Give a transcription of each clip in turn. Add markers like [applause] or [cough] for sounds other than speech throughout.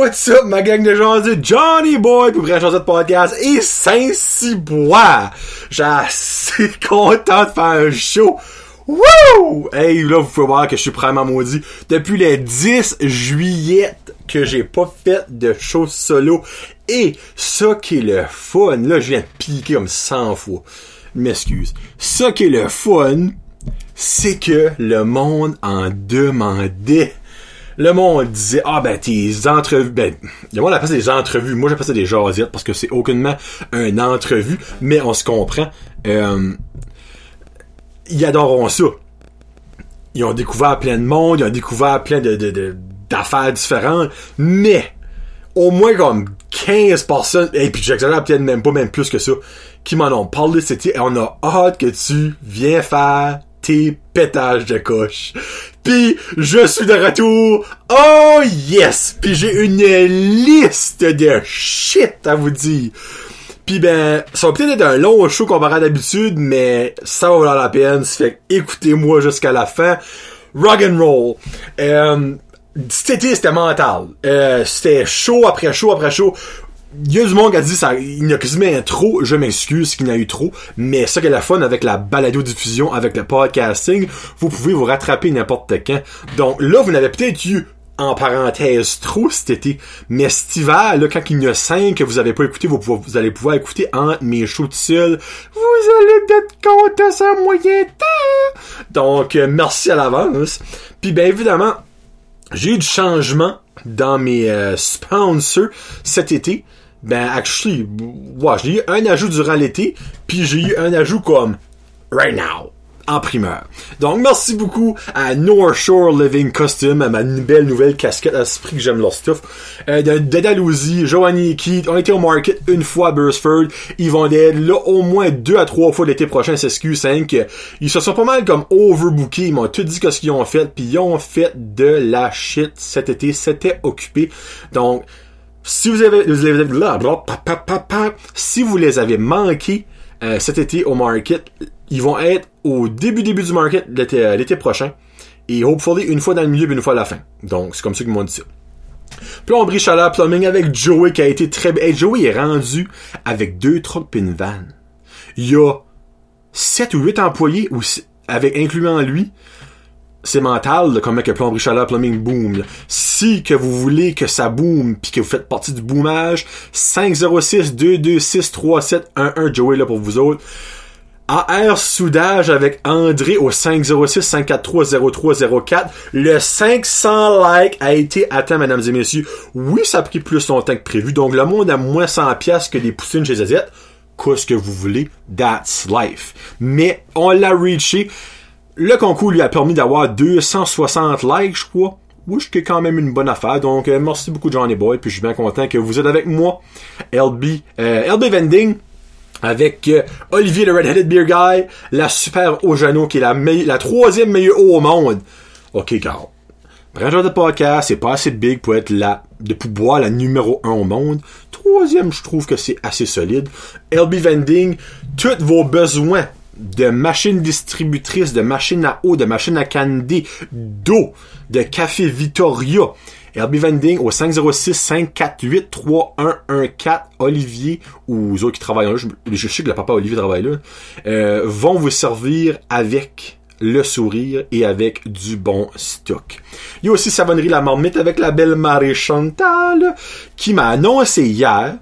what's up, ma gang de gens Johnny Boy pour Brèche de podcast et Saint-Cybois. J'ai [laughs] assez content de faire un show. Wouh! Hey, là, vous pouvez voir que je suis vraiment maudit. Depuis le 10 juillet que j'ai pas fait de show solo. Et ça qui est le fun, là, je viens de piquer comme 100 fois. M'excuse. Ça qui est le fun, c'est que le monde en demandait le monde disait ah ben tes entrevues ben le monde appelle ça des entrevues. Moi j'appelle ça des jasettes parce que c'est aucunement un entrevue mais on se comprend. Euh, ils adoreront ça. Ils ont découvert plein de monde ils ont découvert plein de, de, d'affaires différentes mais au moins comme 15 personnes et puis j'exagère peut-être même pas même plus que ça qui m'en ont parlé c'était on a hâte que tu viens faire tes pétages de coche. Puis je suis de retour. Oh yes! Puis j'ai une liste de shit à vous dire. Puis ben, ça va peut-être être un long show comparé à d'habitude, mais ça va valoir la peine. Ça fait écoutez-moi jusqu'à la fin. Rock and roll. Euh, c'était mental. Euh, c'était chaud après chaud après chaud il y a du monde qui a dit ça, il y a quasiment trop, je m'excuse qu'il y a eu trop, mais ça qui est la fun avec la balado-diffusion, avec le podcasting, vous pouvez vous rattraper n'importe quand. Donc là, vous n'avez peut-être eu en parenthèse trop cet été, mais cet hiver, là, quand il y a cinq que vous avez pas écouté, vous, vous allez pouvoir écouter en mes shows. Vous allez être content ça moyen temps! Donc, euh, merci à l'avance. Puis ben évidemment, j'ai eu du changement dans mes euh, sponsors cet été. Ben, actually, ouais, j'ai eu un ajout durant l'été, puis j'ai eu un ajout comme right now en primeur. Donc, merci beaucoup à North Shore Living Costume, à ma belle nouvelle casquette à ce prix que j'aime leur stuff. Euh, de, Joanie et Keith, ont été au market une fois à Burstford. Ils vont être là au moins deux à trois fois l'été prochain, c'est SQ5. Ils se sont pas mal comme overbookés. Ils m'ont tout dit ce qu'ils ont fait, puis ils ont fait de la shit cet été. C'était occupé. Donc, si vous avez, si vous les avez manqués euh, cet été au market, ils vont être au début début du market l'été, euh, prochain et hopefully une fois dans le milieu et une fois à la fin. Donc c'est comme ça qu'ils m'ont dit ça. Plomberie chaleur plumbing avec Joey qui a été très bien. Joey est rendu avec deux trucks et une van. Il y a 7 ou 8 employés avec incluant lui c'est mental de comme que plomberie chaleur plumbing boom. Si que vous voulez que ça boom puis que vous faites partie du boomage, 506 226 3711 Joey là pour vous autres. AR soudage avec André au 506 543 0304. Le 500 likes a été atteint, mesdames et messieurs. Oui, ça a pris plus longtemps que prévu. Donc, le monde a moins 100 pièces que des poussines chez ZZ. Qu'est-ce que vous voulez? That's life. Mais, on l'a reaché. Le concours lui a permis d'avoir 260 likes, je crois. Oui, ce qui est quand même une bonne affaire. Donc, euh, merci beaucoup, Johnny Boy. Puis, je suis bien content que vous êtes avec moi. LB, euh, LB Vending avec euh, Olivier le Red-Headed Beer Guy, la super Ojano qui est la, troisième meilleure eau au monde. Ok, Carl. genre de podcast, c'est pas assez big pour être la, de pouvoir la numéro un au monde. Troisième, je trouve que c'est assez solide. LB Vending, tous vos besoins de machines distributrices, de machines à eau, de machines à candy, d'eau, de café Vittoria, RB Vending au 506 548 3114 Olivier ou aux autres qui travaillent là, je, je sais que le papa Olivier travaille là, euh, vont vous servir avec le sourire et avec du bon stock. Il y a aussi Savonnerie La Marmite avec la belle Marie Chantal qui m'a annoncé hier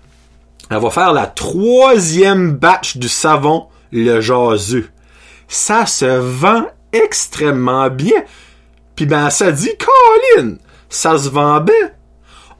elle va faire la troisième batch du savon le jaseux. Ça se vend extrêmement bien. Puis ben ça dit Colin, ça se vend bien.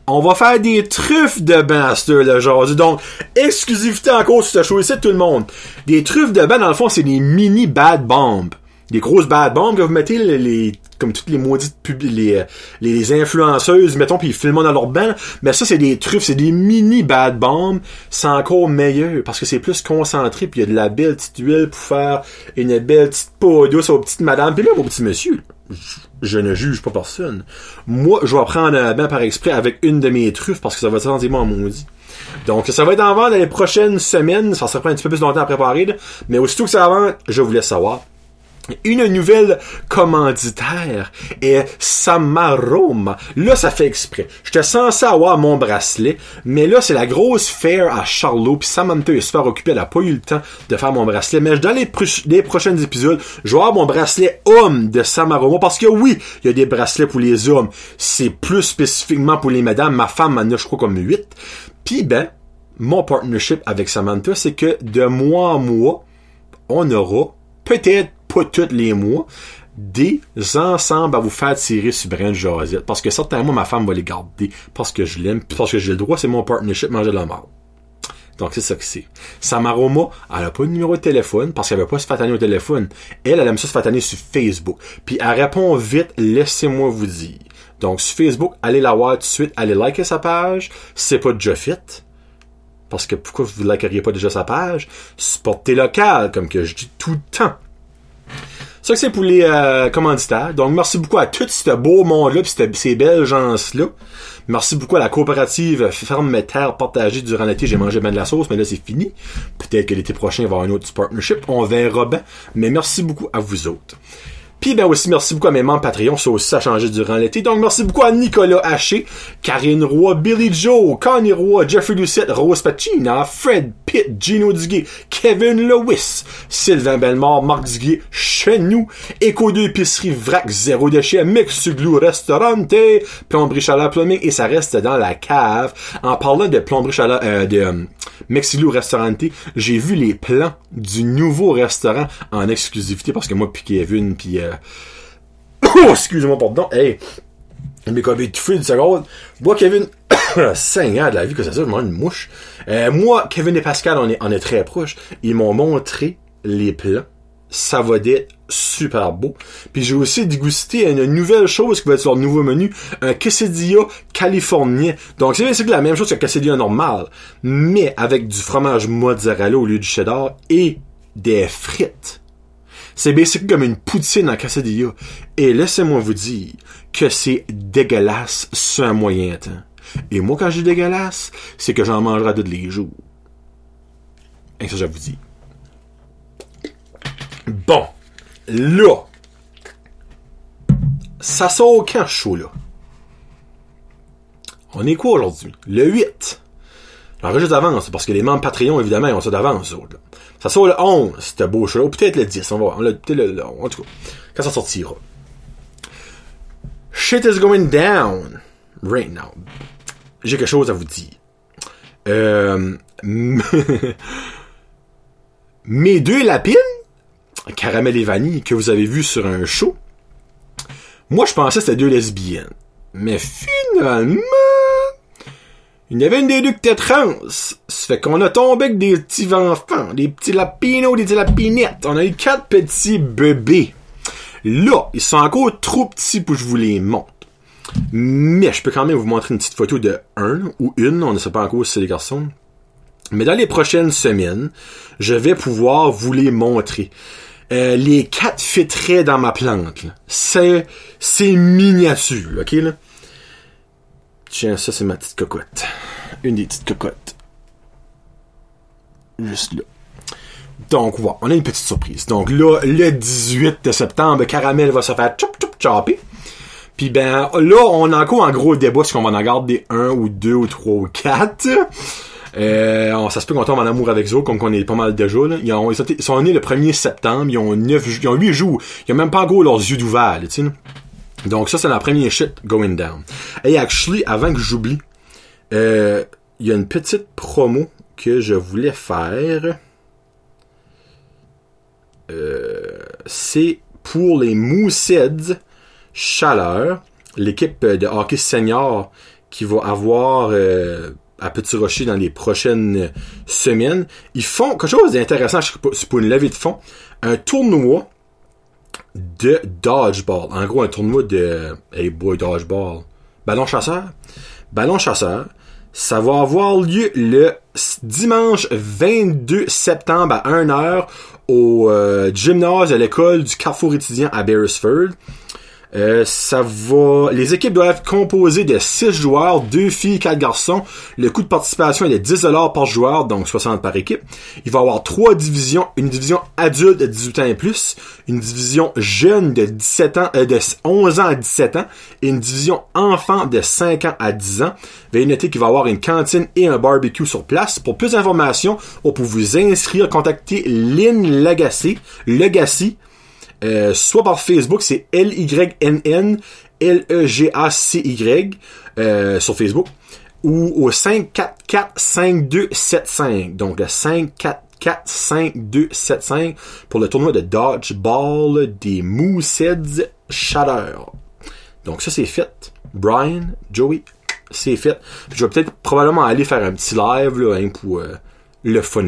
On va faire des truffes de bain le jaseux. Donc, exclusivité encore sur ce show ici tout le monde. Des truffes de bain, dans le fond, c'est des mini bad bombs des grosses bad bombs que vous mettez les, comme toutes les maudites pub les, les influenceuses mettons puis ils filment dans leur bain mais ça c'est des truffes c'est des mini bad bombs c'est encore meilleur parce que c'est plus concentré puis il y a de la belle petite huile pour faire une belle petite peau douce aux petites madames puis là vos petits monsieur je, ne juge pas personne moi je vais prendre un bain par exprès avec une de mes truffes parce que ça va moi maudit donc, ça va être en vente dans les prochaines semaines. Ça sera un petit peu plus longtemps à préparer. Mais aussitôt que ça va, je vous laisse savoir. Une nouvelle commanditaire est Samaroma. Là, ça fait exprès. J'étais censé avoir mon bracelet, mais là, c'est la grosse fair à Charlot, puis Samantha est super occupée, elle a pas eu le temps de faire mon bracelet, mais dans les, prochains épisodes, je vais avoir mon bracelet homme de Samaroma, parce que oui, il y a des bracelets pour les hommes, c'est plus spécifiquement pour les madames, ma femme en a, je crois, comme 8. Puis ben, mon partnership avec Samantha, c'est que de mois en mois, on aura peut-être pas tous les mois, des ensembles à vous faire tirer sur Brand Josette. Parce que certainement, ma femme va les garder parce que je l'aime, parce que j'ai le droit, c'est mon partnership, manger de la mort. Donc, c'est ça que c'est. Samaroma, elle a pas de numéro de téléphone parce qu'elle veut pas se fataner au téléphone. Elle, elle aime ça se fataner sur Facebook. Puis, elle répond vite, laissez-moi vous dire. Donc, sur Facebook, allez la voir tout de suite, allez liker sa page. C'est pas déjà fait. Parce que pourquoi vous ne likeriez pas déjà sa page? Supportez local, comme que je dis tout le temps. Ça que c'est pour les euh, commanditaires. Donc merci beaucoup à tout ce beau monde-là pis ces belles gens-là. Merci beaucoup à la coopérative Ferme mes terres partagée durant l'été. J'ai mangé bien de la sauce, mais là c'est fini. Peut-être que l'été prochain il va y avoir un autre partnership. On verra bien. Mais merci beaucoup à vous autres. Puis ben aussi merci beaucoup à mes membres Patreon, ça aussi a changé durant l'été. Donc merci beaucoup à Nicolas Haché, Karine Roy, Billy Joe, Connie Roy, Jeffrey Lucette, Rose Pacina, Fred Pitt, Gino Duguay, Kevin Lewis, Sylvain Belmore, Marc Duguay, Chenou, Echo de épicerie Vrac Zéro Déchet, Mix Glue Restaurante, Plomberie Chaleur Plumbing et ça reste dans la cave. En parlant de Plomberie Chaleur, euh, de euh, Mexilou Restaurante, j'ai vu les plans du nouveau restaurant en exclusivité parce que moi puis Kevin puis euh... oh, [coughs] [coughs] excusez-moi pardon, hey, mais comme fait une seconde, moi Kevin, [coughs] 5 ans de la vie que ça je une mouche. Euh, moi, Kevin et Pascal, on est, très proches. Ils m'ont montré les plans. Ça va être super beau. Puis j'ai aussi dégusté une nouvelle chose qui va être sur le nouveau menu, un quesadilla californien. Donc c'est la même chose qu'un quesadilla normal, mais avec du fromage mozzarella au lieu du cheddar et des frites. C'est basiquement comme une poutine en quesadilla. Et laissez-moi vous dire que c'est dégueulasse sur un moyen temps. Et moi, quand je dis dégueulasse, c'est que j'en mangerai tous les jours. Et ça, je vous dis. Bon. Là. Ça sort quand chaud, là? On est quoi aujourd'hui? Le 8. Alors, juste d'avance, parce que les membres Patreon, évidemment, ont ça d'avance, Ça sort le 11, c'était beau show. Ou peut-être le 10, on va voir. peut-être le, en tout cas, quand ça sortira. Shit is going down right now j'ai quelque chose à vous dire. Euh, [laughs] mes deux lapines, caramel et vanille, que vous avez vu sur un show, moi je pensais que c'était deux lesbiennes. Mais finalement, il y avait une des deux trans. Ça fait qu'on a tombé avec des petits enfants, des petits lapinos, des petits lapinettes. On a eu quatre petits bébés. Là, ils sont encore trop petits pour que je vous les montre. Mais je peux quand même vous montrer une petite photo de un ou une, on ne sait pas encore si c'est des garçons. Mais dans les prochaines semaines, je vais pouvoir vous les montrer. Euh, les quatre fitteraient dans ma plante. C'est c'est miniature, ok là. Tiens, ça c'est ma petite cocotte. Une des petites cocottes. Juste là. Donc, voilà, on a une petite surprise. Donc là, le 18 de septembre, Caramel va se faire chop chop chopper. Puis ben là, on a encore un gros débat si on va en garder un ou deux ou trois ou quatre. Euh, ça se peut qu'on tombe en amour avec eux, comme qu'on est pas mal déjà. Là. Ils, ont, ils, sont, nés le 1er septembre, ils ont 9, ils ont 8 jours. Ils ont même pas encore leurs yeux d'ouvert, tu sais. Donc ça, c'est la première shit going down. Et actually, avant que j'oublie, euh, il y a une petite promo que je voulais faire. Euh, c'est pour les Mooseheads Chaleur, l'équipe de hockey senior qui va avoir euh, à Petit Rocher dans les prochaines semaines, ils font quelque chose d'intéressant, c'est pour une levée de fond, un tournoi de dodgeball. En gros, un tournoi de hey boy dodgeball. Ballon chasseur. Ballon chasseur. Ça va avoir lieu le dimanche 22 septembre à 1h au euh, gymnase de l'école du Carrefour étudiant à Beresford. Euh, ça va. Les équipes doivent être composées de 6 joueurs, 2 filles, 4 garçons. Le coût de participation est de 10$ par joueur, donc 60 par équipe. Il va y avoir trois divisions, une division adulte de 18 ans et plus, une division jeune de 17 ans, euh, de 11 ans à 17 ans, et une division enfant de 5 ans à 10 ans. Veuillez noter qu'il va y avoir une cantine et un barbecue sur place. Pour plus d'informations, ou pour vous inscrire, contactez Lynn Legacy, Legacy euh, soit par Facebook, c'est L-Y-N-N L-E-G-A-C-Y euh, sur Facebook ou au 544-5275. Donc le 544-5275 pour le tournoi de Dodgeball des Mooseheads Shatter. Donc ça c'est fait. Brian, Joey, c'est fait. je vais peut-être probablement aller faire un petit live là, hein, pour euh, le fun.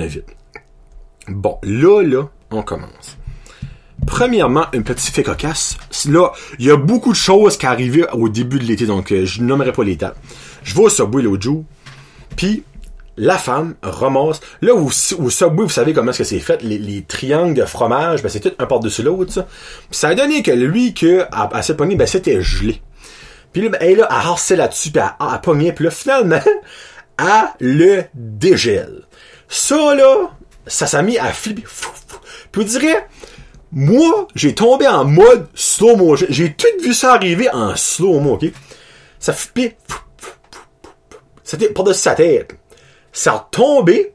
Bon, là, là, on commence. Premièrement, un petit fait cocasse. Là, il y a beaucoup de choses qui arrivaient au début de l'été, donc euh, je nommerai pas les dates. Je vais au Subway l'autre jour, puis la femme ramasse... Là, au, au Subway, vous savez comment est-ce que c'est fait, les, triangles de fromage, ben c'est tout un par-dessus l'autre, ça. ça a donné que lui, que à, à cette poignée, ben c'était gelé. Puis là, ben, elle, là, elle harcèle là-dessus, puis elle, elle pognait, puis là, finalement, [laughs] elle le dégèle. Ça, là, ça s'est mis à flipper. Puis vous direz, moi, j'ai tombé en mode slow-mo. J'ai tout vu ça arriver en slow-mo, ok? Ça flippait. C'était par-dessus sa tête. Ça a tombé.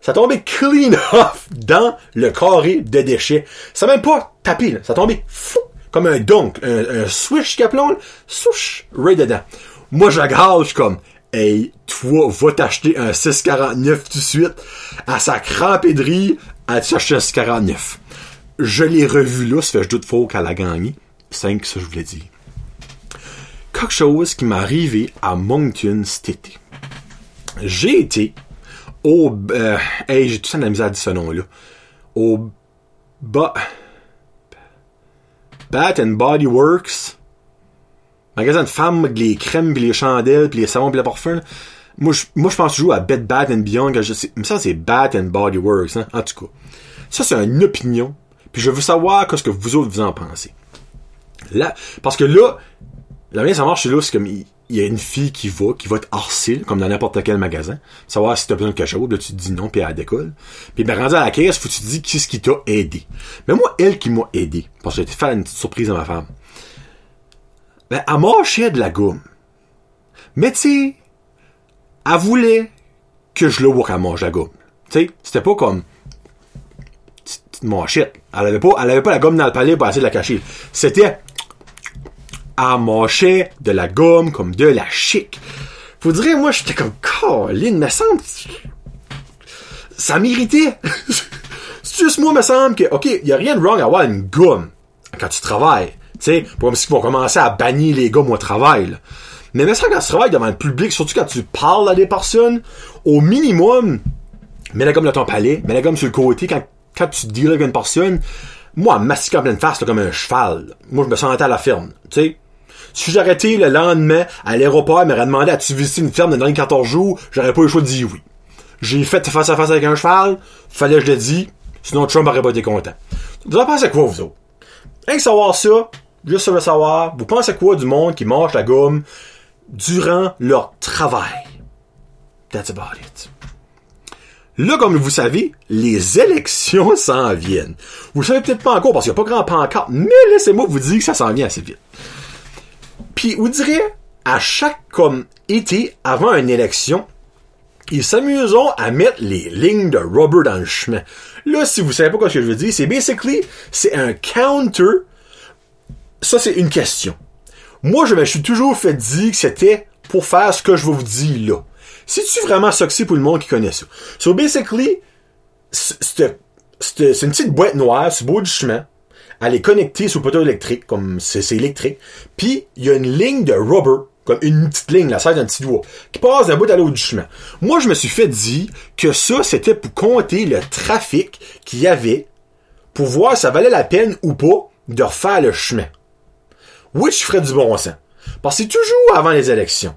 Ça a tombé clean [laughs] off dans le carré de déchets. Ça n'a même pas tapé, là. Ça a tombé fou, comme un dunk, un, swish qu'appelons, souche, right dedans. Moi, je comme, hey, toi, va t'acheter un 649 tout de suite. À sa crampédrie, à t'acheter un 649 je l'ai revu là, ça fait je doute faux qu'elle a gagné. 5, ça je voulais dire. Quelque chose qui m'est arrivé à Moncton cet été. J'ai été au... Euh, hey, j'ai tout ça de la misère à dire ce nom-là. Au... Ba... Bat and Body Works. Magasin de femmes avec les crèmes, puis les chandelles, puis les savons, puis les parfums. Moi, je, moi, je pense toujours à Bed Bat and Beyond. Je sais, ça, c'est Bat and Body Works, hein, en tout cas. Ça, c'est une opinion puis je veux savoir qu'est-ce que vous autres vous en pensez. Là, parce que là, la manière ça marche, là, c'est comme il y a une fille qui va, qui va te harceler, comme dans n'importe quel magasin, savoir si t'as besoin de quelque chose, là, tu te dis non, puis elle décolle. Puis ben, rendu à la caisse, faut que tu te dis qu'est-ce qui t'a aidé. Mais moi, elle qui m'a aidé, parce que j'ai faire une petite surprise à ma femme. Ben, elle marchait de la gomme. Mais tu sais, elle voulait que je le vois qu'elle mange la gomme. Tu sais, c'était pas comme mon shit. Elle avait pas, elle avait pas la gomme dans le palais pour essayer de la cacher. C'était, à mâcher de la gomme comme de la chic. Vous direz, moi, j'étais comme, Colin, me semble, ça m'irritait. [laughs] C'est juste moi, me semble que, ok, y a rien de wrong à avoir une gomme quand tu travailles. Tu sais, pour comme vont commencer à bannir les gommes au travail, Mais me semble quand tu travailles devant le public, surtout quand tu parles à des personnes, au minimum, mets la gomme dans ton palais, mets la gomme sur le côté quand quand tu deals une personne, moi, mastiquer en pleine face, comme un cheval. Moi, je me sentais à la ferme, tu sais. Si j'arrêtais le lendemain à l'aéroport, m'aurait demandé as-tu visité une ferme dans les 14 jours, j'aurais pas eu le choix de dire oui. J'ai fait face à face avec un cheval, fallait que je le dise, sinon Trump aurait pas été content. Vous en pensez quoi, vous autres? Rien que savoir ça, juste ça savoir, vous pensez quoi du monde qui mange la gomme durant leur travail? That's about it. Là, comme vous savez, les élections [laughs] s'en viennent. Vous le savez peut-être pas encore parce qu'il n'y a pas grand pancarte, mais laissez-moi vous dire que ça s'en vient assez vite. Puis, vous direz, à chaque comme été avant une élection, ils s'amusent à mettre les lignes de rubber dans le chemin. Là, si vous savez pas ce que je veux dire, c'est basically, c'est un counter. Ça, c'est une question. Moi, je me suis toujours fait dire que c'était pour faire ce que je vous dire là. C'est-tu vraiment ça pour le monde qui connaît ça? So, basically, c'est une petite boîte noire sur le bout du chemin. Elle est connectée le poteau électrique, comme c'est électrique. Puis, il y a une ligne de rubber, comme une petite ligne, la size d'un petit doigt, qui passe d'un bout à l'autre du chemin. Moi, je me suis fait dire que ça, c'était pour compter le trafic qu'il y avait pour voir si ça valait la peine ou pas de refaire le chemin. Which ferait du bon sens. Parce que c'est toujours avant les élections.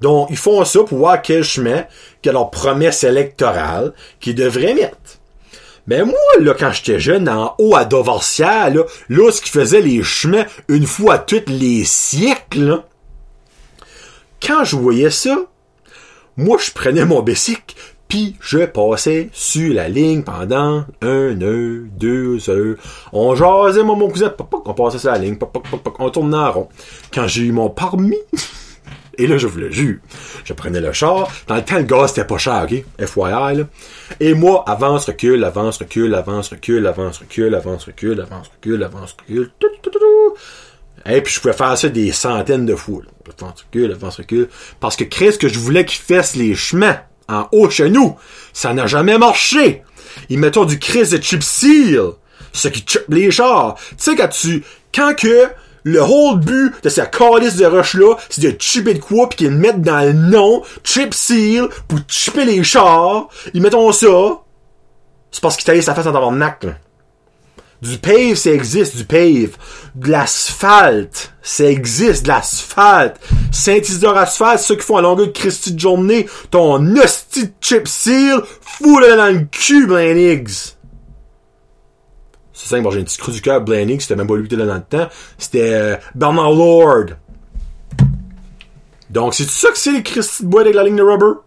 Donc, ils font ça pour voir quel chemin que leur promesse électorale qu'ils devraient mettre. Ben moi, là, quand j'étais jeune, en haut à Dovarcia, là, là, ce qui faisait les chemins une fois tous les siècles, là, quand je voyais ça, moi, je prenais mon bicycle, puis je passais sur la ligne pendant un heure, deux heures. On jasait, moi, mon cousin, on passait sur la ligne, on tournait en rond. Quand j'ai eu mon permis, [laughs] et là, je vous le jure, je prenais le char. Dans le temps, le gaz, c'était pas cher, OK? FYI, là. Et moi, avance, recule, avance, recule, avance, recule, avance, recule, avance, recule, avance, recule, avance, recule, tout, tout, tout. Et puis je pouvais faire ça des centaines de fois. là. Avance, recule, avance, recule. Parce que Chris, que je voulais qu'il fasse les chemins en haut chez nous, ça n'a jamais marché. Ils mettent du Chris de chip seal, ce qui chip les chars. Tu sais, quand tu, quand que le whole but de cette calice de roche-là, c'est de chipper de quoi pis qu'ils le mettent dans le nom, chip seal, pour chipper les chars, ils mettent ça, c'est parce qu'ils taillent sa face en tabarnak, là. Du pave, ça existe, du pave. De l'asphalte, ça existe, de l'asphalte. Saint-Isidore Asphalte, ceux qui font à longueur de Christy de journée, ton hostie de chip seal, fous-le dans le cul, Higgs. C'est simple, j'ai un petit creux du cœur, Higgs, c'était même pas lui qui était là dans le temps. C'était euh, Bernard Lord. Donc, c'est ça que c'est les Christy de bois avec la ligne de rubber?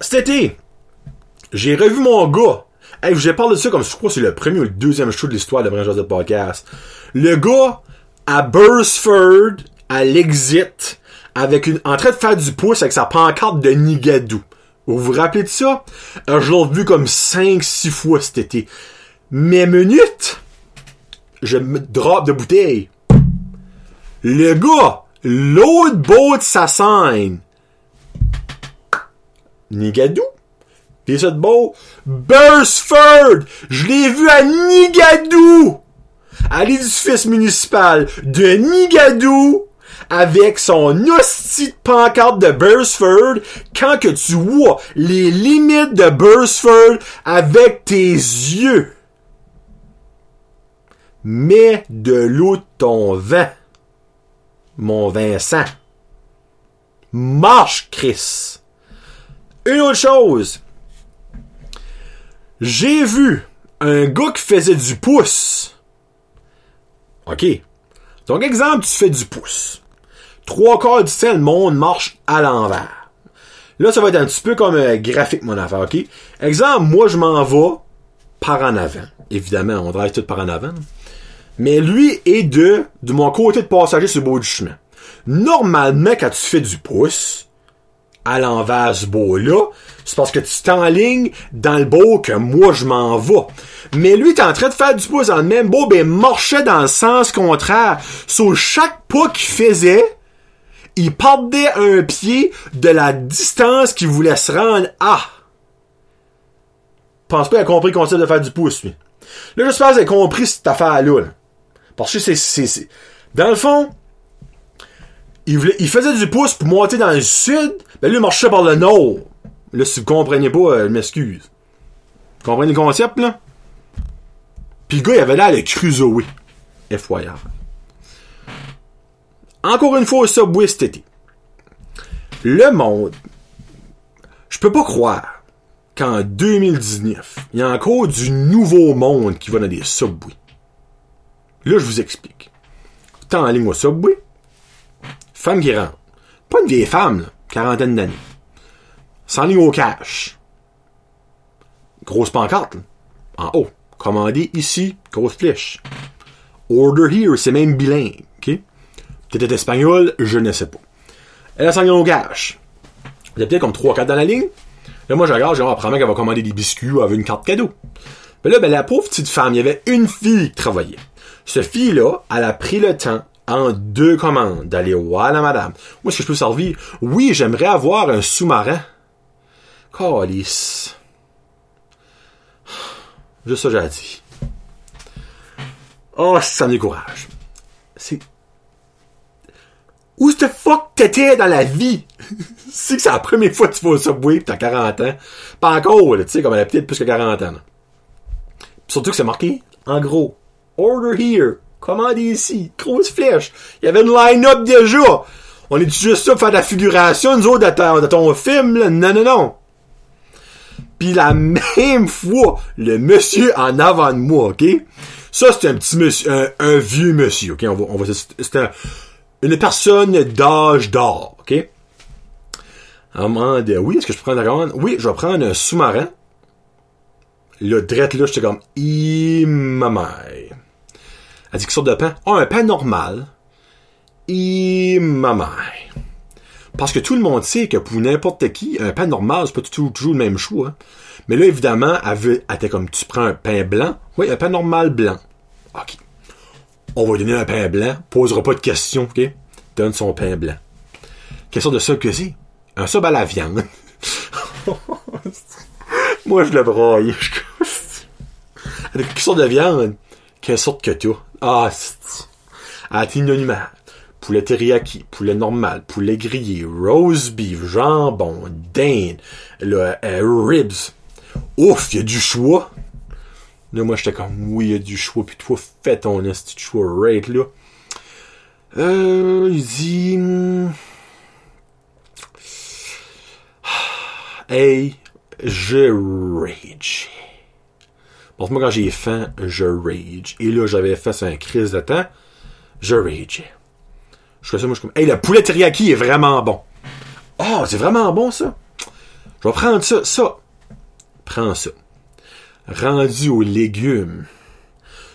Cet été, j'ai revu mon gars. Hey, je parle de ça comme je crois que c'est le premier ou le deuxième show de l'histoire de Vrai Joseph Podcast. Le gars à Bursford, à l'exit, avec une, en train de faire du pouce avec sa pancarte de Nigadou. Vous vous rappelez de ça? Euh, je l'ai vu comme 5-6 fois cet été. Mes minutes, je me drop de bouteille. Le gars, l'autre bout de sa. Nigadou? Pis ça de beau. Bursford! Je l'ai vu à Nigadou! À l'édifice municipal de Nigadou! Avec son hostie de pancarte de Bursford, quand que tu vois les limites de Bursford avec tes yeux. Mets de l'eau de ton vin, mon Vincent. Marche, Chris. Une autre chose. J'ai vu un gars qui faisait du pouce. OK. Donc, exemple, tu fais du pouce. Trois quarts du temps, le monde marche à l'envers. Là, ça va être un petit peu comme un graphique, mon affaire, OK? Exemple, moi, je m'en vais par en avant. Évidemment, on drive tout par en avant. Mais lui est de, de mon côté de passager sur le bord du chemin. Normalement, quand tu fais du pouce, à l'envers ce beau-là, c'est parce que tu t'enlignes dans le beau que moi je m'en vais. Mais lui, t'es en train de faire du pouce dans le même beau, ben marchait dans le sens contraire. Sur chaque pas qu'il faisait, il perdait un pied de la distance qu'il voulait se rendre à. Pense pas qu'il a compris le concept de faire du pouce, lui. Là, j'espère qu'il a compris cette affaire-là. là. Parce que c'est, c'est. Dans le fond, il, voulait, il faisait du pouce pour monter dans le sud, ben lui, il marchait par le nord. Là, si vous comprenez pas, euh, je m'excuse. Vous comprenez le concept, là? Puis le gars, il avait l'air de crusoer. FYI. Encore une fois, au Subway cet été. Le monde, je peux pas croire qu'en 2019, il y a encore du nouveau monde qui va dans des Subway. Là, je vous explique. T'es en ligne au Subway, femme qui rentre. Pas une vieille femme, là, quarantaine d'années. Sans ligne au cash. Grosse pancarte, là, en haut. Commandé ici, grosse flèche. Order here, c'est même bilingue, Peut-être espagnol, je ne sais pas. Elle a ligne au cash. Il y a peut-être comme 3-4 dans la ligne. Là, moi, je regarde, genre, apparemment qu'elle va commander des biscuits ou elle une carte cadeau. Mais là, ben, la pauvre petite femme, il y avait une fille qui travaillait. Cette fille-là, elle a pris le temps, en deux commandes, d'aller voir la madame. Où est-ce que je peux servir? Oui, j'aimerais avoir un sous-marin. Calice. Juste ça, j'ai dit. Oh, ça me décourage. C'est... Où the fuck t'étais dans la vie? [laughs] que c'est la première fois que tu vas au Subway pis t'as 40 ans. Pas encore, tu sais, comme elle a peut-être plus que 40 ans. Surtout que c'est marqué, en gros, order here, commandez ici, grosse flèche. Il y avait une line-up déjà. On est juste ça pour faire de la figuration, nous autres, de ton, film, là? Non, non, non. Puis la même fois, le monsieur en avant de moi, OK? Ça, c'est un petit monsieur, un, un vieux monsieur, OK? On va, on va, c'est un- une personne d'âge d'or, OK? De, oui, est-ce que je prends la grande? Oui, je vais prendre un sous-marin. Là, drette là, j'étais comme, i ma. Elle dit, quelle sorte de pain? Ah, un pain normal. I ma. Parce que tout le monde sait que pour n'importe qui, un pain normal, c'est pas toujours, toujours le même choix. hein. Mais là, évidemment, elle, veut, elle était comme, tu prends un pain blanc. Oui, un pain normal blanc. OK. On va donner un pain blanc. Posera pas de questions, OK? Donne son pain blanc. Quelle sorte de sub que c'est? Un sub à la viande. [laughs] Moi, je le. Elle dit, Quelle sorte de viande? Quelle sorte que tu Ah, c'est... À l'inanimale. Poulet teriyaki, poulet normal, poulet grillé, rose beef, jambon, dinde, le, euh, ribs. Ouf, il y a du choix. Là, moi, j'étais comme, oui, il y a du choix, puis toi, fais ton esti de choix right, là. Euh, il dit... hmm, [sighs] Hey, je rage. Bon, moi, quand j'ai faim, je rage. Et là, j'avais fait ça un crise de temps, je rage. Je fais ça, moi, je suis comme, hey, le poulet teriyaki est vraiment bon. Oh, c'est vraiment bon, ça. Je vais prendre ça, ça. Prends ça. Rendu aux légumes.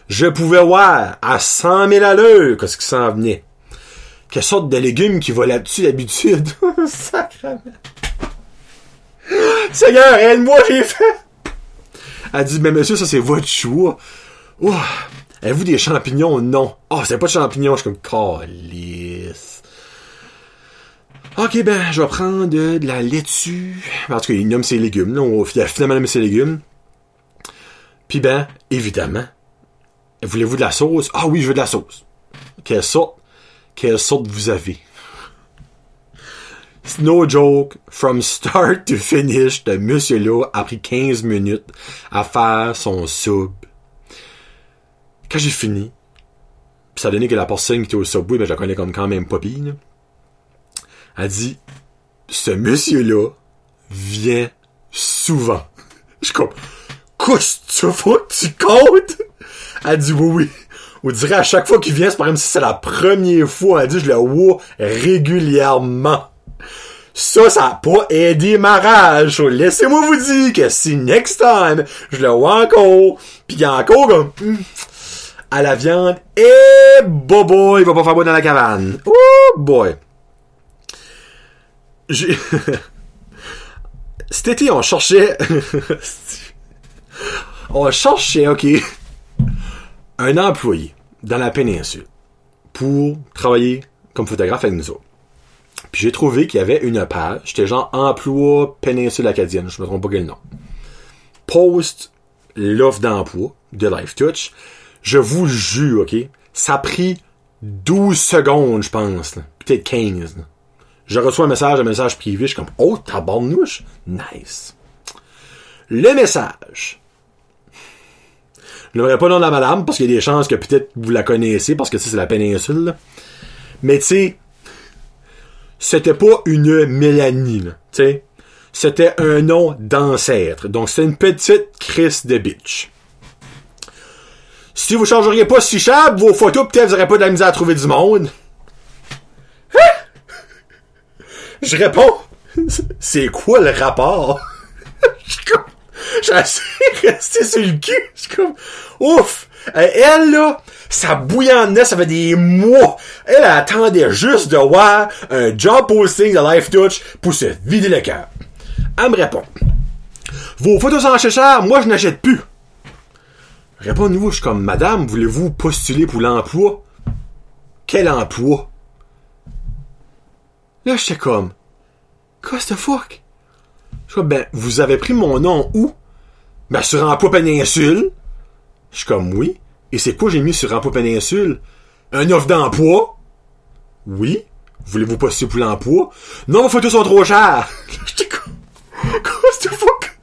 Je pouvais voir à 100 000 à l'heure qu'est-ce qui s'en venait. Quelle sorte de légumes qui va là-dessus d'habitude. [laughs] Sacrement. Seigneur, aide-moi, j'ai fait. Elle dit, mais monsieur, ça c'est votre choix. Ouh. Avez-vous des champignons? Non. Oh, c'est pas de champignons. Je suis comme, calice. Ok, ben, je vais prendre de, de la laitue. En tout cas, il nomme ses légumes. Là. On il a finalement nommé ses légumes. Puis ben, évidemment, voulez-vous de la sauce? Ah oui, je veux de la sauce. Quelle sorte? Quelle sorte vous avez? No joke, from start to finish, ce monsieur-là a pris 15 minutes à faire son sub. Quand j'ai fini, pis ça a que la personne qui était au subway, ben je la connais comme quand même pas pire. Elle dit, ce monsieur-là vient souvent. Je comme, qu'est-ce que tu fais? Tu comptes? Elle dit, oui, oui. On dirait à chaque fois qu'il vient, c'est pas comme si c'est la première fois. Elle dit, je le vois régulièrement. Ça, ça a pas aidé ma rage. So, Laissez-moi vous dire que si next time, je le vois encore, pis encore comme, hum, à la viande, et bobo, il va pas faire beau dans la cabane. Oh boy. J'ai... [laughs] Cet été, on cherchait... [laughs] on cherchait, ok, un employé dans la péninsule pour travailler comme photographe avec nous autres. Puis j'ai trouvé qu'il y avait une page, j'étais genre emploi péninsule acadienne, je me trompe pas quel nom. Post l'offre d'emploi de Life Touch. Je vous jure, ok, ça a pris 12 secondes, je pense, peut-être 15. là. Je reçois un message, un message privé, je suis comme, oh, tabarnouche, nice. Le message. Je n'aimerais pas le nom de la madame, parce qu'il y a des chances que peut-être vous la connaissez, parce que c'est la péninsule. Mais tu sais, c'était pas une Mélanie, tu sais. C'était un nom d'ancêtre. Donc, c'est une petite Chris de bitch. Si vous changeriez pas si cher, vos photos, peut-être vous aurez pas de la misère à trouver du monde. Hein? [laughs] Je réponds, c'est quoi le rapport? [laughs] [laughs] J'ai assez resté sur le cul. Je suis comme, ouf! Euh, Elle, là, ça bouillonnait, ça fait des mois. Elle attendait juste de voir un job posting de Life Touch pour se vider le cœur. Elle me répond, vos photos sont chères, moi je n'achète plus. Réponds-nous, je suis comme, madame, voulez-vous postuler pour l'emploi? Quel emploi? Là, j'étais comme, quoi the fuck? Je suis comme, ben, vous avez pris mon nom où? Ben, sur Emploi Péninsule. Je suis comme, oui. Et c'est quoi j'ai mis sur Emploi Péninsule? Un offre d'emploi? Oui. Voulez-vous postuler pour l'emploi? Non, vos photos sont trop chères. [laughs] J'étais comme, quoi? The fuck?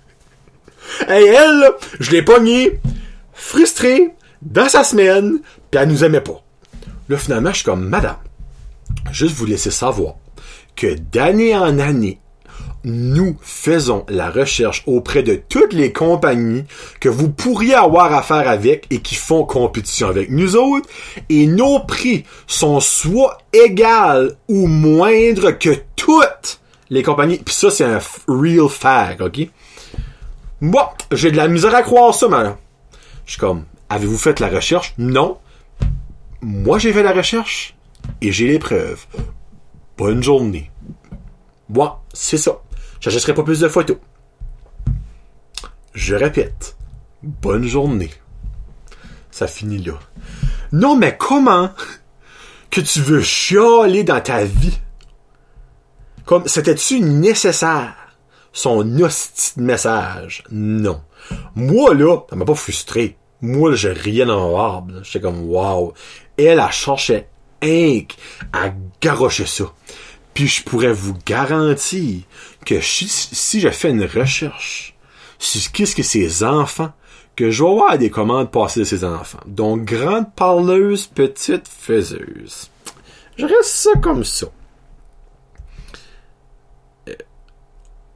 Hey, elle, je l'ai pogné, frustré, dans sa semaine, pis elle nous aimait pas. Là, finalement, je suis comme, madame, juste vous laisser savoir que d'année en année, nous faisons la recherche auprès de toutes les compagnies que vous pourriez avoir affaire avec et qui font compétition avec nous autres, et nos prix sont soit égales ou moindres que toutes les compagnies. Puis ça, c'est un real fact, ok? Moi, j'ai de la misère à croire ça, man. Je suis comme, avez-vous fait la recherche? Non. Moi, j'ai fait la recherche et j'ai les preuves. Bonne journée. Moi, c'est ça. J'achèterai pas plus de photos. Je répète. Bonne journée. Ça finit là. Non, mais comment que tu veux chialer dans ta vie? Comme, c'était-tu nécessaire? Son hostie message? Non. Moi, là, ça m'a pas frustré. Moi, là, j'ai rien en barbe. J'étais comme, wow. Elle, a cherché Inc. à garrocher ça. Puis je pourrais vous garantir que si, je fais une recherche sur qu'est-ce que ces enfants, que je vais avoir des commandes passées de ces enfants. Donc, grande parleuse, petite faiseuse. Je reste ça comme ça. Euh,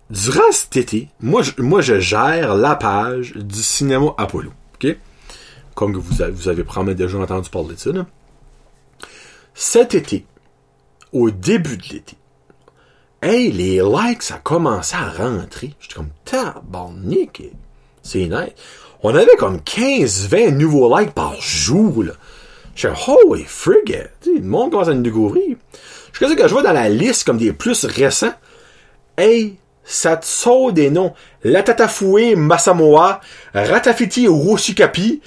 durant cet été, moi je, moi, je gère la page du cinéma Apollo. OK? Comme vous avez, probablement déjà entendu parler de ça. Cet été, au début de l'été, hey, les likes, ça a commencé à rentrer. J'étais comme, tabarnak, c'est nice. On avait comme 15-20 nouveaux likes par jour, là. J'étais, holy frigate, le monde commence à nous découvrir. Je sais que je vois dans la liste comme des plus récents. Hey, ça te saute des noms. Latatafoué Masamoa, Ratafiti Roshikapi,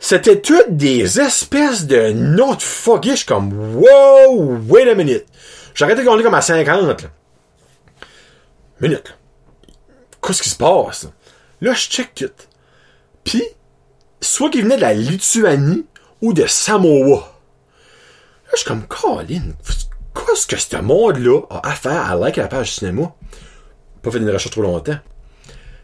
c'était toutes des espèces de notes de fuckish comme wow, wait a minute. J'arrêtais qu'on est comme à 50. Là. Minute. Qu'est-ce qui se passe? Là, je check tout. Puis, soit qu'il venait de la Lituanie ou de Samoa. Là, je suis comme, Colin, qu'est-ce que ce monde-là a à faire à like la page cinéma? Pas fait une recherche trop longtemps.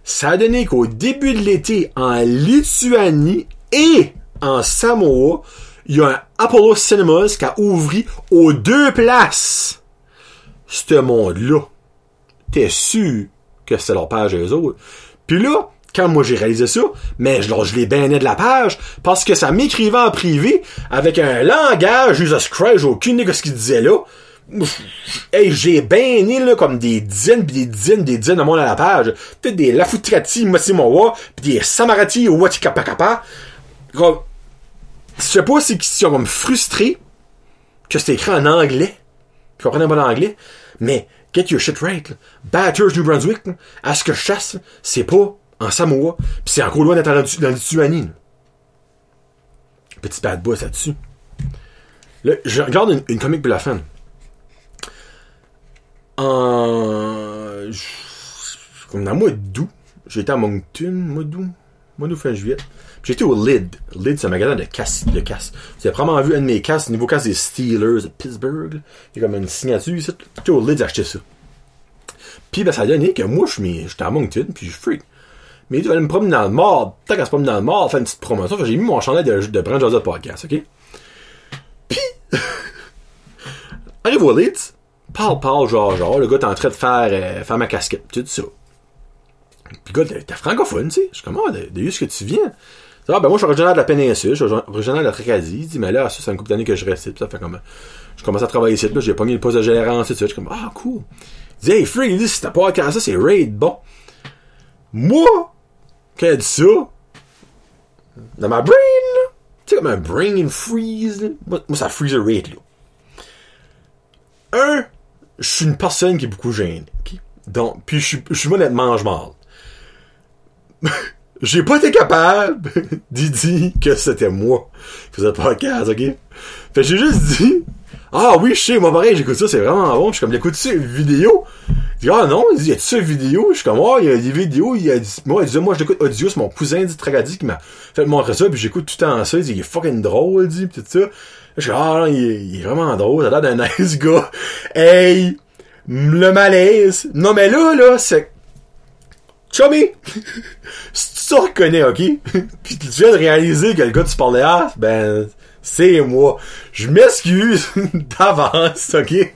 Ça a donné qu'au début de l'été, en Lituanie et en Samoa, il y a un Apollo Cinemas qui a ouvert aux deux places. Ce monde-là. T'es sûr que c'est leur page eux autres. Puis là, quand moi j'ai réalisé ça, mais je, je les bannais de la page parce que ça m'écrivait en privé avec un langage Jesus Christ, j'ai aucune idée de ce qu'il disait là. Hey, j'ai banni là comme des dizaines pis des dizaines des dizaines de monde à la page. Peut-être des Lafutrati Masimowa pis des Samarati Watikapakapa. Comme, je sais pas si ils sont comme frustrés que c'est écrit en anglais. Ils comprennent pas l'anglais. Mais, get your shit right. Là. Batters New Brunswick, à ce que je chasse, c'est pas en Samoa. Pis c'est encore loin d'être dans la Lituanie. Petit bad boss là-dessus. Là, je regarde une, une comique pour la fin. En... Comme dans le mois d'août, j'étais à Moncton, mois d'août, mois d'août fin juillet. J'étais au Lid. Lid, c'est un magasin de casse. De casse. Vous avez probablement vu un de mes casses, niveau casse des Steelers de Pittsburgh. Il y a comme une signature. J'étais au Lid, j'ai acheté ça. Puis, ben, ça a donné que moi, j'étais à Moncton, puis je freak. Mais il devait me promener dans le mall. Tant qu'à se promener dans le mall, faire une petite promotion. J'ai mis mon chandail de, de Brand Joseph Podcast, ok? Puis, [laughs] arrive au Lid, parle, parle, genre, genre, le gars est en train de faire, euh, faire ma casquette, tout ça. Puis gars, t'es francophone, tu sais. Je suis comme, ah, de, de où est-ce que tu viens? Ah, ben moi, je suis originaire de la péninsule, je suis originaire de la Tracadie. Il dit, mais là, ça, c'est une couple d'années que je reste. Ça fait comme, je commence à travailler ici, là, j'ai pogné le poste de gérant, tout ça. Je suis comme, ah, cool. Il dit, hey, free, il dit, si t'as pas à ça, c'est raid, bon. Moi, quand il dit ça, dans ma brain, là, tu sais, comme un brain freeze, là, moi, ça freeze le raid, là. Un, je suis une personne qui est beaucoup gênée, ok? Donc, puis je suis, honnêtement, je mal. J'ai pas été capable [laughs] d'y dire que c'était moi qui faisais le podcast, ok? Fait j'ai juste dit, ah oui, je sais, moi pareil, j'écoute ça, c'est vraiment bon. Je suis comme, écoute-tu une vidéo? Il dit, ah non, il dit, y a-tu ça vidéo? Je suis comme, oh, il y a des vidéos, il a moi, il dit, moi, j'écoute audio, c'est mon cousin dit Tragadi qui m'a fait montrer ça, puis j'écoute tout le temps ça, il dit, il est fucking drôle, il dit, pis tout ça. Je suis ah non, il est, il est vraiment drôle, ça a l'air d'un [laughs] nice gars. Hey! Le malaise. Non, mais là, là, c'est, Chummy! [laughs] te reconnais, ok? [laughs] Puis tu viens de réaliser que le gars tu parlais à, ben, c'est moi. Je m'excuse [laughs] d'avance, ok?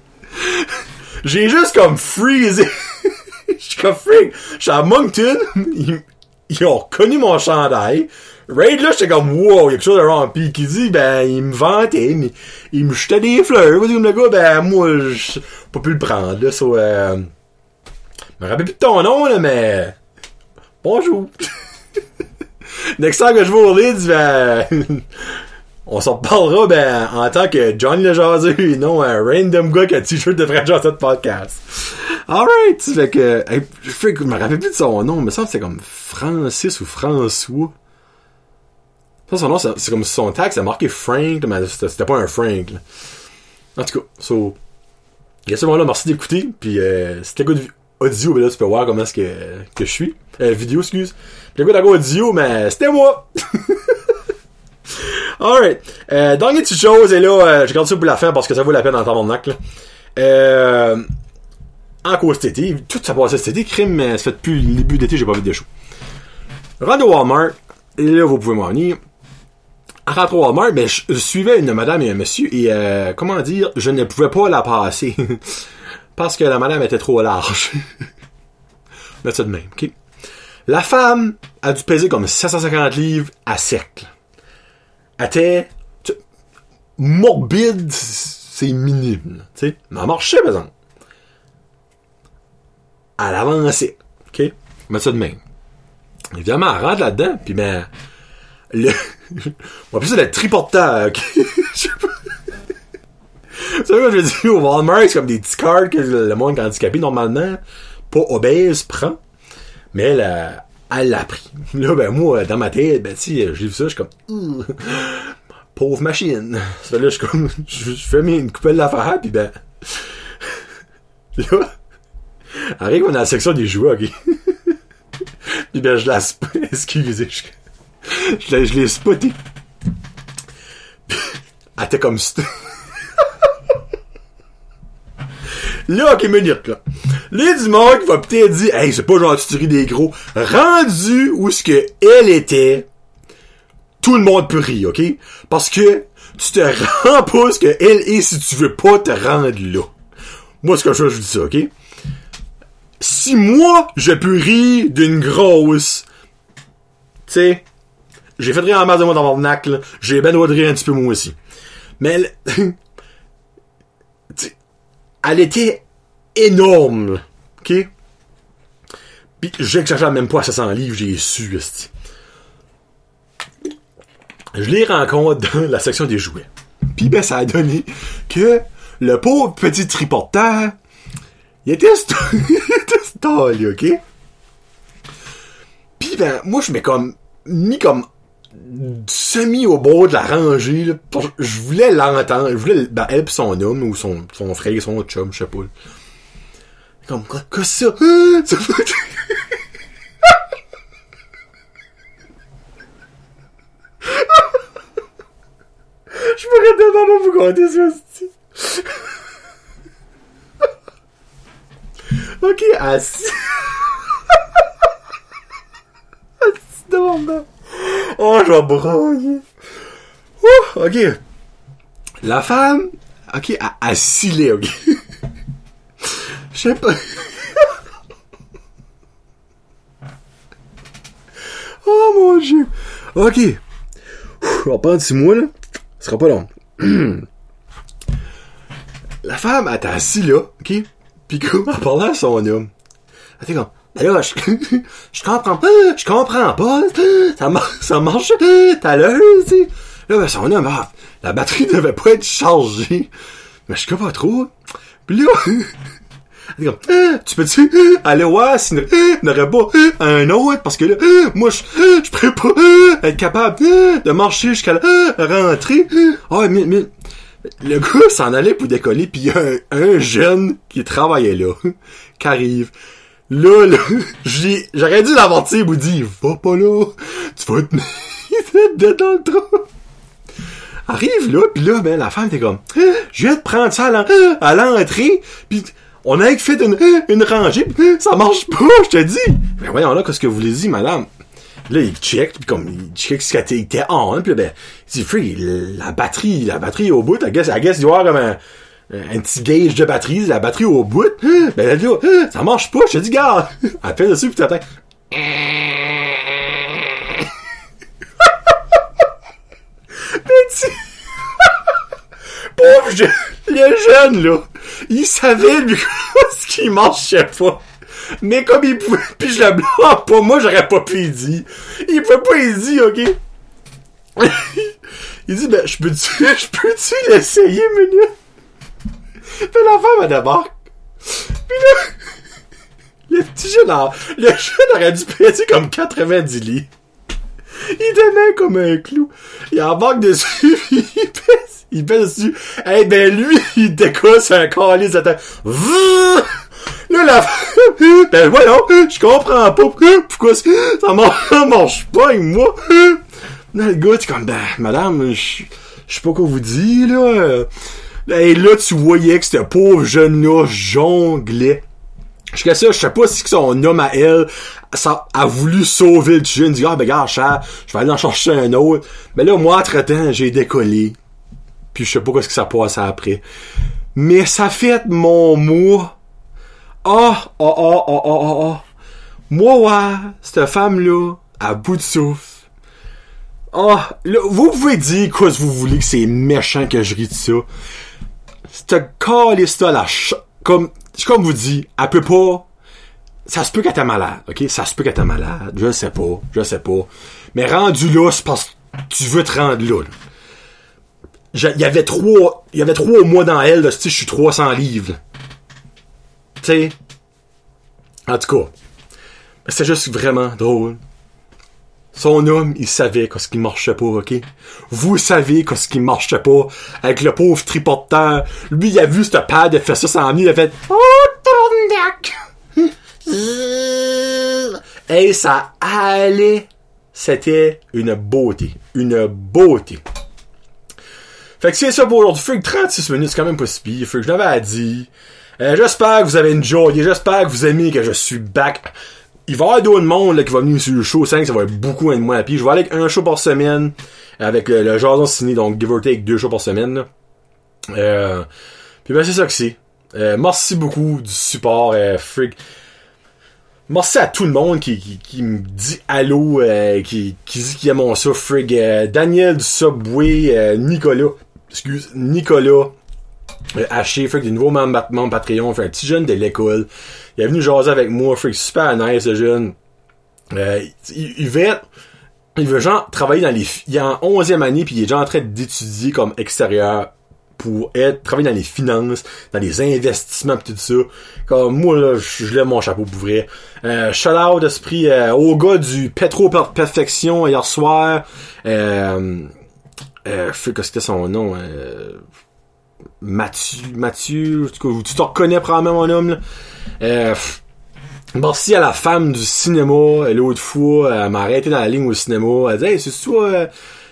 J'ai juste comme freezé. [laughs] Je suis comme freak. Je suis à Moncton. Ils, ils ont reconnu mon chandail. Raid là, j'étais comme wow, il y a quelque chose de wrong. Puis qui dit, ben, il me vantait, mais il me jetait des fleurs. Comme le gars, ben, moi, j'ai pas pu le prendre, là, euh, je me rappelle plus de ton nom, là, mais, bonjour. Next time que je vais au Leeds, ben, [laughs] on s'en parlera, ben, en tant que Johnny le jaseux et non un random gars qui a t-shirt de Fred Johnson podcast. Alright, fait que, je me rappelle plus de son nom, mais ça, c'est comme Francis ou François. Ça, son nom, c'est comme son tag, c'est marqué Frank, mais c'était pas un Frank, là. En tout cas, so, moment-là, merci d'écouter, puis euh, c'était good audio, ben là, tu peux voir comment est-ce que, que je suis. Euh, vidéo, excuse. Gars d'accord audio, mais c'était moi! [laughs] Alright. Euh, dernière petite chose, et là, euh, je garde ça pour la fin parce que ça vaut la peine d'entendre mon acte. Euh, en cause cet été, tout ça passe cet été, crime, mais ça fait depuis le début d'été, j'ai pas vu de show. Rentre au Walmart, et là, vous pouvez m'en venir. En au Walmart, ben, je, je suivais une madame et un monsieur, et euh, comment dire, je ne pouvais pas la passer. [laughs] parce que la madame était trop large. [laughs] Mettre ça de même, ok? La femme a dû peser comme 750 livres à sec. là. Elle était morbide, c'est minime, tu sais. Mais elle marchait, par exemple. Elle avançait, ok? Mettre ça de même. Évidemment, elle rentre là-dedans, puis ben, le, [laughs] va plus ça le triporteur, ok? [laughs] Je sais pas. Tu sais, quand je dis au Walmart, c'est comme des petits cards que le monde handicapé, normalement, pas obèse, prend. Mais elle, euh, elle l'a pris. [laughs] Là, ben, moi, dans ma tête, ben, si, j'ai vu ça, je suis comme, [laughs] pauvre machine. Ça là, je suis comme, [laughs] je, fais une coupelle d'affaires, puis ben, là, arrive, on est dans la section des jouets, ok? puis ben, je la excusez, je, je l'ai spoté. Puis, Elle était comme ça. Là, ok, minute, là. Là, du monde qui va peut-être dire, hey, c'est pas gentil, tu ris des gros. Rendu où ce que elle était, tout le monde peut rire, ok? Parce que tu te [laughs] rends pas ce que elle est si tu veux pas te rendre là. Moi, ce que je, je dis ça, ok? Si moi, je peux rire d'une grosse, tu sais, j'ai fait rire en masse de moi dans mon nac, là. J'ai ben droit de rire un petit peu moi aussi. Mais [laughs] elle était énorme, ok? Puis j'exagère même pas à 700 livres, j'ai su. Je les rencontre dans la section des jouets. Puis ben, ça a donné que le pauvre petit triporteur, il était stall, [laughs] ok? Puis ben, moi, je m'ai comme mis comme semi au bord de la rangée, je voulais l'entendre, je voulais, ben, elle pis son homme, ou son, son frère, son chum, je sais pas. Comme, quoi, quoi ça? [laughs] [laughs] Je pourrais tellement vous conter ça. [laughs] Ok, assis. Assis devant moi. Oh, je vais broyer. Ouh, ok. La femme, ok, a assis ok. [laughs] Je sais pas. [laughs] oh mon dieu. Ok. On va prendre six mois, là. Ce sera pas long. [clears throat] La femme, elle était assise là, ok? Pis comme, [laughs] en parlant à son homme. Elle était comme, là, je, [laughs] je comprends pas, je comprends pas, ça, mar ça marche à l'heure. Là, ben, son homme, ah, la batterie [laughs] devait pas être chargée. Mais je comprends pas trop. Pis [laughs] là, tu peux-tu aller voir s'il n'y aurait pas un autre, parce que là, moi, je, je pourrais pas être capable de marcher jusqu'à la rentrée. Ah, mais, mais, le gars s'en allait pour décoller, puis il y a un, un jeune qui travaillait là, qui arrive. Là, là, [laughs] j'ai, j'aurais dû l'avertir, vous dire, va pas là, tu vas te mettre [laughs] dans le trou. Arrive là, puis là, ben, la femme était comme, Ah, je viens de prendre ça à l'en- à l'entrée, puis on a fait une, une rangée, pis ça marche pas, je te dis. Ben voyons là, qu'est-ce que vous voulez dire, madame? Là, il check, puis comme, il check ce qui était on, puis là, ben, il dit, free, la batterie, la batterie au bout, I guess, I guess, il doit avoir comme un, un petit gauge de batterie, la batterie au bout. Ben là, ça marche pas, je te dis, gars. Appelle dessus pis t'attends. Pauvre je... le jeune, là, il savait, lui, ce qu'il marchait pas? Mais comme il pouvait, puis je le blâme pas, moi, j'aurais pas pu y dire. Il peut pas y dire, ok? [laughs] il dit, ben, je peux-tu, je peux-tu l'essayer, minute? Puis la femme, elle débarque. Puis là, [laughs] le petit jeune, le jeune aurait dû péter comme 90 lits. Il demeure comme un clou. Il embarque dessus, [laughs] il pèse, il pèse dessus. Eh ben lui, [laughs] il décosse un calice de terre. Là, la ben voyons, je comprends pas pourquoi ça marche pas avec moi. Là, le gars, tu comme, ben, madame, je sais pas quoi vous dire, là. Et là, tu voyais que ce pauvre jeune-là jonglait. Jusqu'à ça, je sais pas si son homme à elle ça a voulu sauver le jeune. dit, ah, ben, gars, je vais aller en chercher un autre. Mais là, moi, entre-temps, j'ai décollé. Puis je sais pas ce que ça passe après. Mais ça fait mon mois. Ah, ah, ah, ah, ah, ah, ah. Moi, ouais, cette femme-là, à bout de souffle. Ah, là, vous pouvez dire quoi si vous voulez que c'est méchant que je ris de ça. Cette calice-là, la ch... Comme, comme vous dit, elle peut pas ça se peut qu'elle était malade, ok? Ça se peut qu'elle était malade. Je sais pas, je sais pas. Mais rendu là, c'est parce que tu veux te rendre là. Il y avait trois, il y avait trois mois dans elle, là, je suis 300 livres. Tu sais? En tout cas. C'est juste vraiment drôle. Son homme, il savait qu'est-ce qui marchait pas, ok? Vous savez qu'est-ce qui marchait pas avec le pauvre tripoteur. Lui, il a vu cette paire de fesses s'en il a fait Oh, ton [laughs] et ça allait. C'était une beauté. Une beauté. Fait que c'est ça pour aujourd'hui. Fait que 36 minutes, c'est quand même pas si pire. Fait que je l'avais dit. Euh, j'espère que vous avez enjoyé. J'espère que vous aimez que je suis back. Il va y avoir d'autres monde là, qui va venir sur le show 5. Ça va être beaucoup moins pied. Je vais aller avec un show par semaine. Avec euh, le jason ciné. Donc, give or take deux shows par semaine. Euh, puis ben, c'est ça que c'est. Euh, merci beaucoup du support. freak. Merci à tout le monde qui, qui, me dit allô, euh, qui, qui dit qu'il aime mon ça, frig. Euh, Daniel du Subway, euh, Nicolas, excuse, Nicolas, Haché, frig, des nouveaux membres, membres Patreon, fait un petit jeune de l'école. Il est venu jaser avec moi, frig, super nice, ce jeune. il, il veut il veut genre travailler dans les, il est en 11e année puis il est déjà en train d'étudier comme extérieur pour être travailler dans les finances, dans les investissements pis tout ça. Comme moi là, je, lève mon chapeau pour vrai. Euh, shout out d'esprit euh, au gars du Petro Perfection hier soir. Euh, euh, que c'était son nom. Euh, Mathieu, Mathieu, tu te reconnais probablement mon homme là. Euh, merci à la femme du cinéma, l'autre fois, elle m'a arrêté dans la ligne au cinéma. Elle dit Hey, c'est toi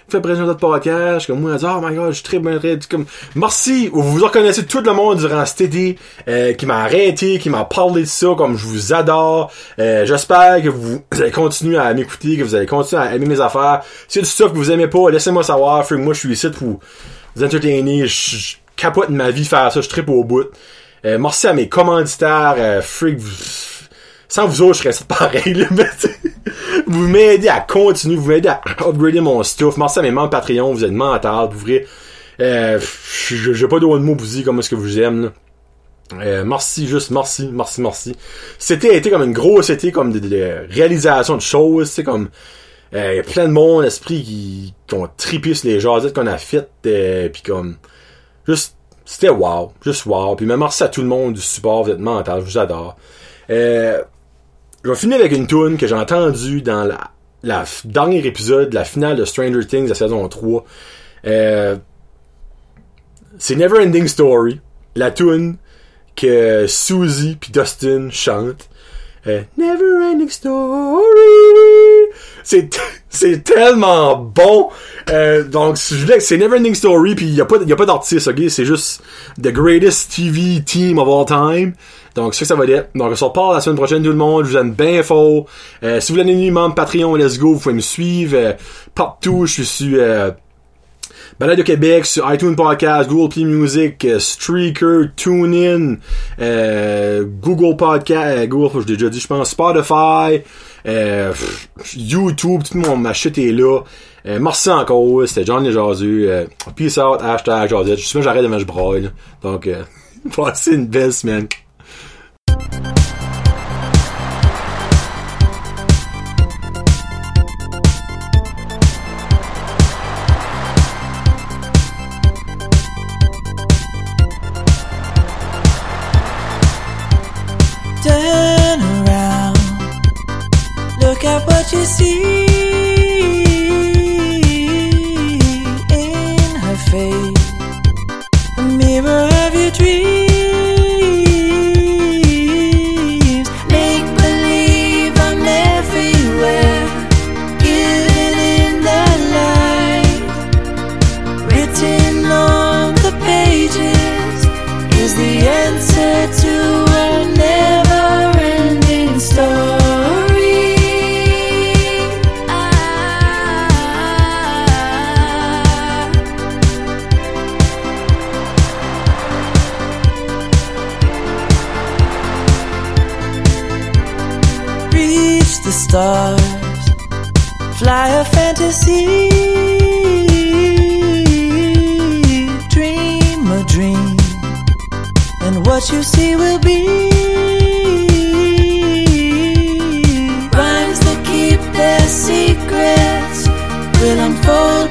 fait présenter de podcast, comme moi, elle dit, oh my god, je suis très bien comme, merci, vous vous reconnaissez tout le monde durant cet été, euh, qui m'a arrêté, qui m'a parlé de ça, comme je vous adore, euh, j'espère que vous, allez continuer à m'écouter, que vous allez continuer à aimer mes affaires, si a du stuff que vous aimez pas, laissez-moi savoir, moi je suis ici pour vous entertainer, capote ma vie faire ça, je tripe au bout, euh, merci à mes commanditaires, euh, freak, sans vous autres, je serais [laughs] pareil, là, mais vous m'aidez à continuer, vous m'aidez à upgrader mon stuff. Merci à mes membres Patreon, vous êtes mental, vous vrai. Euh, j'ai pas d'autres mots pour vous dire comment est-ce que vous aimez, euh, merci, juste merci, merci, merci. C'était été comme une grosse été comme de, réalisation de choses, c'est comme euh, plein de monde esprit qui, qui ont tripé sur les jasettes qu'on a faites, euh, puis comme juste c'était wow, juste wow. Puis même merci à tout le monde du support, vous êtes mental, je vous adore. Euh, je vais finir avec une tune que j'ai entendue dans la, la dernier épisode, la finale de Stranger Things, la saison 3. Euh, c'est Never Ending Story. La tune que Susie puis Dustin chantent. Euh, Never Ending Story. C'est c'est tellement bon. Euh, donc c'est Never Ending Story puis il y a pas y a pas d'artiste, ok, c'est juste the greatest TV team of all time. Donc, c'est ça que ça va être. Donc, on se reparle la semaine prochaine, tout le monde. Je vous aime bien fort. Euh, si vous voulez devenir membre Patreon, let's go. Vous pouvez me suivre euh, partout. Je suis sur... Balade de Québec sur iTunes Podcast, Google Play Music, euh, Streaker, TuneIn, euh, Google Podcast, euh, Google, je l'ai déjà dit, je pense, Spotify, YouTube, tout le monde, ma shit est là. Merci encore, c'était John Lejazu. Euh, peace out, hashtag Josette. Je suis j'arrête de me là. Donc, [laughs] passez une belle semaine. Stars, fly a fantasy, dream a dream and what you see will be. Rhymes that keep their secrets will unfold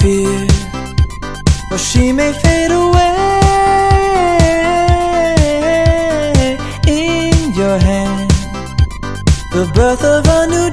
fear, or she may fade away. In your hand, the birth of a new